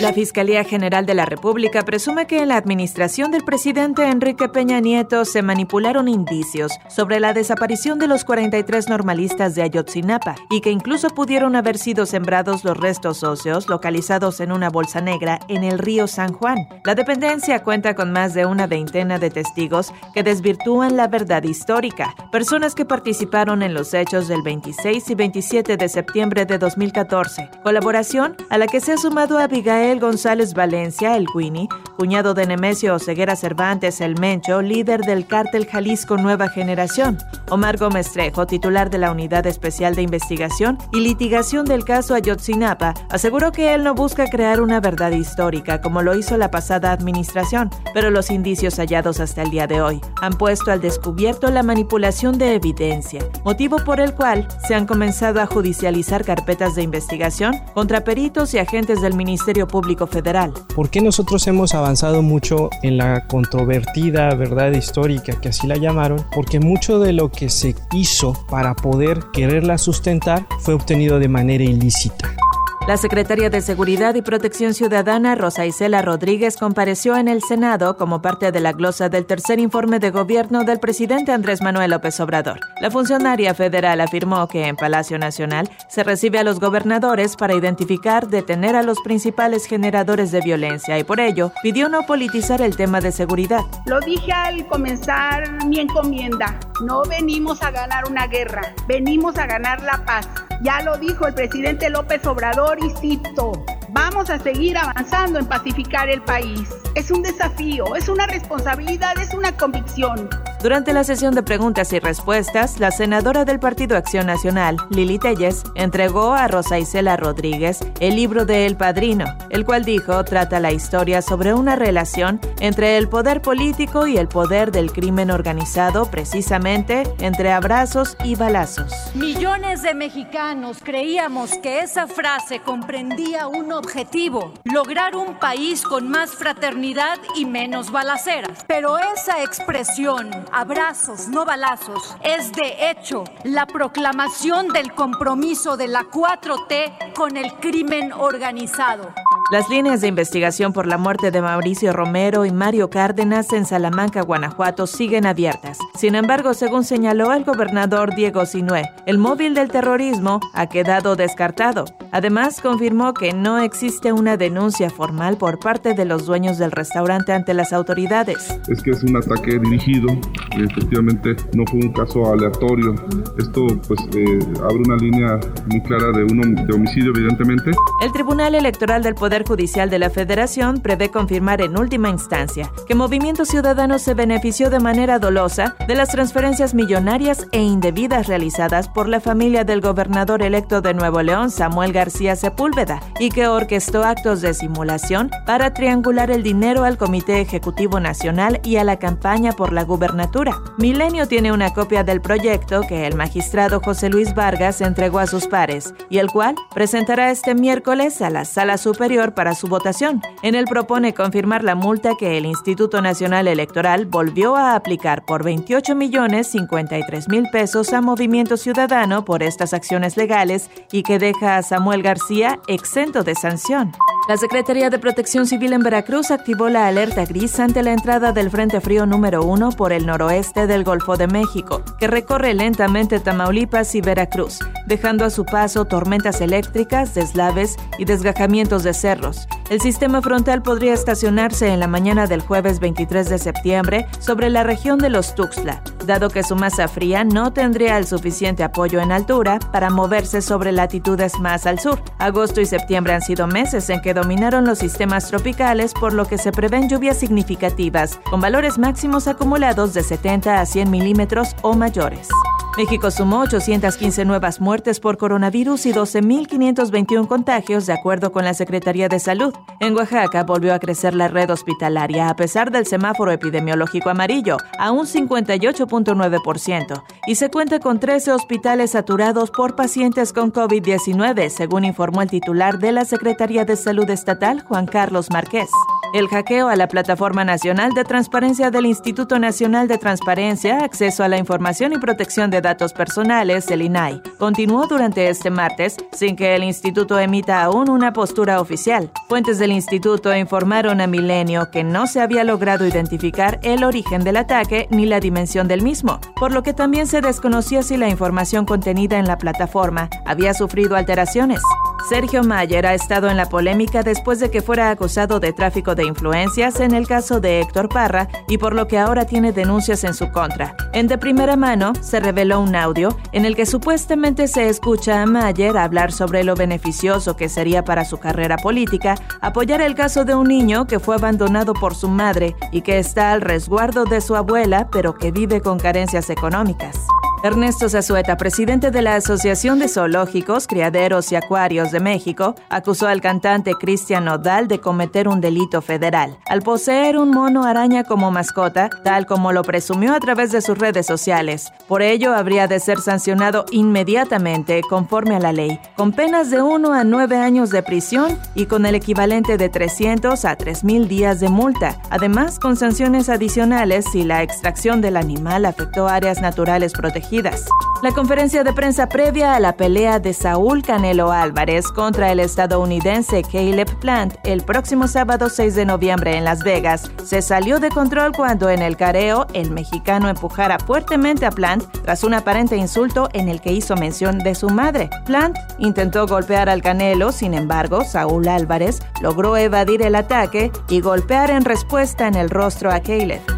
La Fiscalía General de la República presume que en la administración del presidente Enrique Peña Nieto se manipularon indicios sobre la desaparición de los 43 normalistas de Ayotzinapa y que incluso pudieron haber sido sembrados los restos óseos localizados en una bolsa negra en el río San Juan. La dependencia cuenta con más de una veintena de testigos que desvirtúan la verdad histórica, personas que participaron en los hechos del 26 y 27 de septiembre de 2014, colaboración a la que se ha sumado Abigail González Valencia, el Winnie, cuñado de Nemesio Ceguera Cervantes, el Mencho, líder del cártel Jalisco Nueva Generación. Omar Gómez Trejo, titular de la Unidad Especial de Investigación y Litigación del caso Ayotzinapa, aseguró que él no busca crear una verdad histórica como lo hizo la pasada administración, pero los indicios hallados hasta el día de hoy han puesto al descubierto la manipulación de evidencia, motivo por el cual se han comenzado a judicializar carpetas de investigación contra peritos y agentes del Ministerio Público Federal. ¿Por qué nosotros hemos avanzado mucho en la controvertida verdad histórica, que así la llamaron? Porque mucho de lo se hizo para poder quererla sustentar fue obtenido de manera ilícita. La secretaria de Seguridad y Protección Ciudadana, Rosa Isela Rodríguez, compareció en el Senado como parte de la glosa del tercer informe de gobierno del presidente Andrés Manuel López Obrador. La funcionaria federal afirmó que en Palacio Nacional se recibe a los gobernadores para identificar, detener a los principales generadores de violencia y por ello pidió no politizar el tema de seguridad. Lo dije al comenzar mi encomienda, no venimos a ganar una guerra, venimos a ganar la paz. Ya lo dijo el presidente López Obrador y cito, vamos a seguir avanzando en pacificar el país. Es un desafío, es una responsabilidad, es una convicción. Durante la sesión de preguntas y respuestas, la senadora del Partido Acción Nacional, Lili Telles, entregó a Rosa Isela Rodríguez el libro de El Padrino, el cual dijo trata la historia sobre una relación entre el poder político y el poder del crimen organizado, precisamente entre abrazos y balazos. Millones de mexicanos creíamos que esa frase comprendía un objetivo, lograr un país con más fraternidad y menos balaceras. Pero esa expresión abrazos, no balazos, es de hecho la proclamación del compromiso de la 4T con el crimen organizado. Las líneas de investigación por la muerte de Mauricio Romero y Mario Cárdenas en Salamanca, Guanajuato, siguen abiertas. Sin embargo, según señaló el gobernador Diego Sinué, el móvil del terrorismo ha quedado descartado. Además, confirmó que no existe una denuncia formal por parte de los dueños del restaurante ante las autoridades. Es que es un ataque dirigido, efectivamente no fue un caso aleatorio. Esto pues eh, abre una línea muy clara de, uno, de homicidio, evidentemente. El Tribunal Electoral del Poder Judicial de la Federación prevé confirmar en última instancia que Movimiento Ciudadano se benefició de manera dolosa de las transferencias millonarias e indebidas realizadas por la familia del gobernador electo de Nuevo León, Samuel García Sepúlveda, y que orquestó actos de simulación para triangular el dinero al Comité Ejecutivo Nacional y a la campaña por la gubernatura. Milenio tiene una copia del proyecto que el magistrado José Luis Vargas entregó a sus pares y el cual presentará este miércoles a la Sala Superior para su votación. En él propone confirmar la multa que el Instituto Nacional Electoral volvió a aplicar por 28 millones 53 mil pesos a Movimiento Ciudadano por estas acciones legales y que deja a Samuel García exento de sanción. La Secretaría de Protección Civil en Veracruz activó la alerta gris ante la entrada del Frente Frío número 1 por el noroeste del Golfo de México, que recorre lentamente Tamaulipas y Veracruz, dejando a su paso tormentas eléctricas, deslaves y desgajamientos de cerros. El sistema frontal podría estacionarse en la mañana del jueves 23 de septiembre sobre la región de los Tuxtla, dado que su masa fría no tendría el suficiente apoyo en altura para moverse sobre latitudes más al sur. Agosto y septiembre han sido meses en que dominaron los sistemas tropicales, por lo que se prevén lluvias significativas, con valores máximos acumulados de 70 a 100 milímetros o mayores. México sumó 815 nuevas muertes por coronavirus y 12.521 contagios, de acuerdo con la Secretaría de Salud. En Oaxaca volvió a crecer la red hospitalaria a pesar del semáforo epidemiológico amarillo, a un 58.9%, y se cuenta con 13 hospitales saturados por pacientes con COVID-19, según informó el titular de la Secretaría de Salud Estatal, Juan Carlos Márquez. El hackeo a la Plataforma Nacional de Transparencia del Instituto Nacional de Transparencia, Acceso a la Información y Protección de Datos Personales, el INAI, continuó durante este martes sin que el instituto emita aún una postura oficial. Fuentes del instituto informaron a Milenio que no se había logrado identificar el origen del ataque ni la dimensión del mismo, por lo que también se desconocía si la información contenida en la plataforma había sufrido alteraciones. Sergio Mayer ha estado en la polémica después de que fuera acusado de tráfico de influencias en el caso de Héctor Parra y por lo que ahora tiene denuncias en su contra. En de primera mano se reveló un audio en el que supuestamente se escucha a Mayer hablar sobre lo beneficioso que sería para su carrera política apoyar el caso de un niño que fue abandonado por su madre y que está al resguardo de su abuela pero que vive con carencias económicas. Ernesto Zazueta, presidente de la Asociación de Zoológicos, Criaderos y Acuarios de México, acusó al cantante Cristian Nodal de cometer un delito federal al poseer un mono araña como mascota, tal como lo presumió a través de sus redes sociales. Por ello, habría de ser sancionado inmediatamente conforme a la ley, con penas de 1 a 9 años de prisión y con el equivalente de 300 a 3.000 días de multa, además con sanciones adicionales si la extracción del animal afectó áreas naturales la conferencia de prensa previa a la pelea de Saúl Canelo Álvarez contra el estadounidense Caleb Plant el próximo sábado 6 de noviembre en Las Vegas se salió de control cuando en el careo el mexicano empujara fuertemente a Plant tras un aparente insulto en el que hizo mención de su madre. Plant intentó golpear al Canelo, sin embargo, Saúl Álvarez logró evadir el ataque y golpear en respuesta en el rostro a Caleb.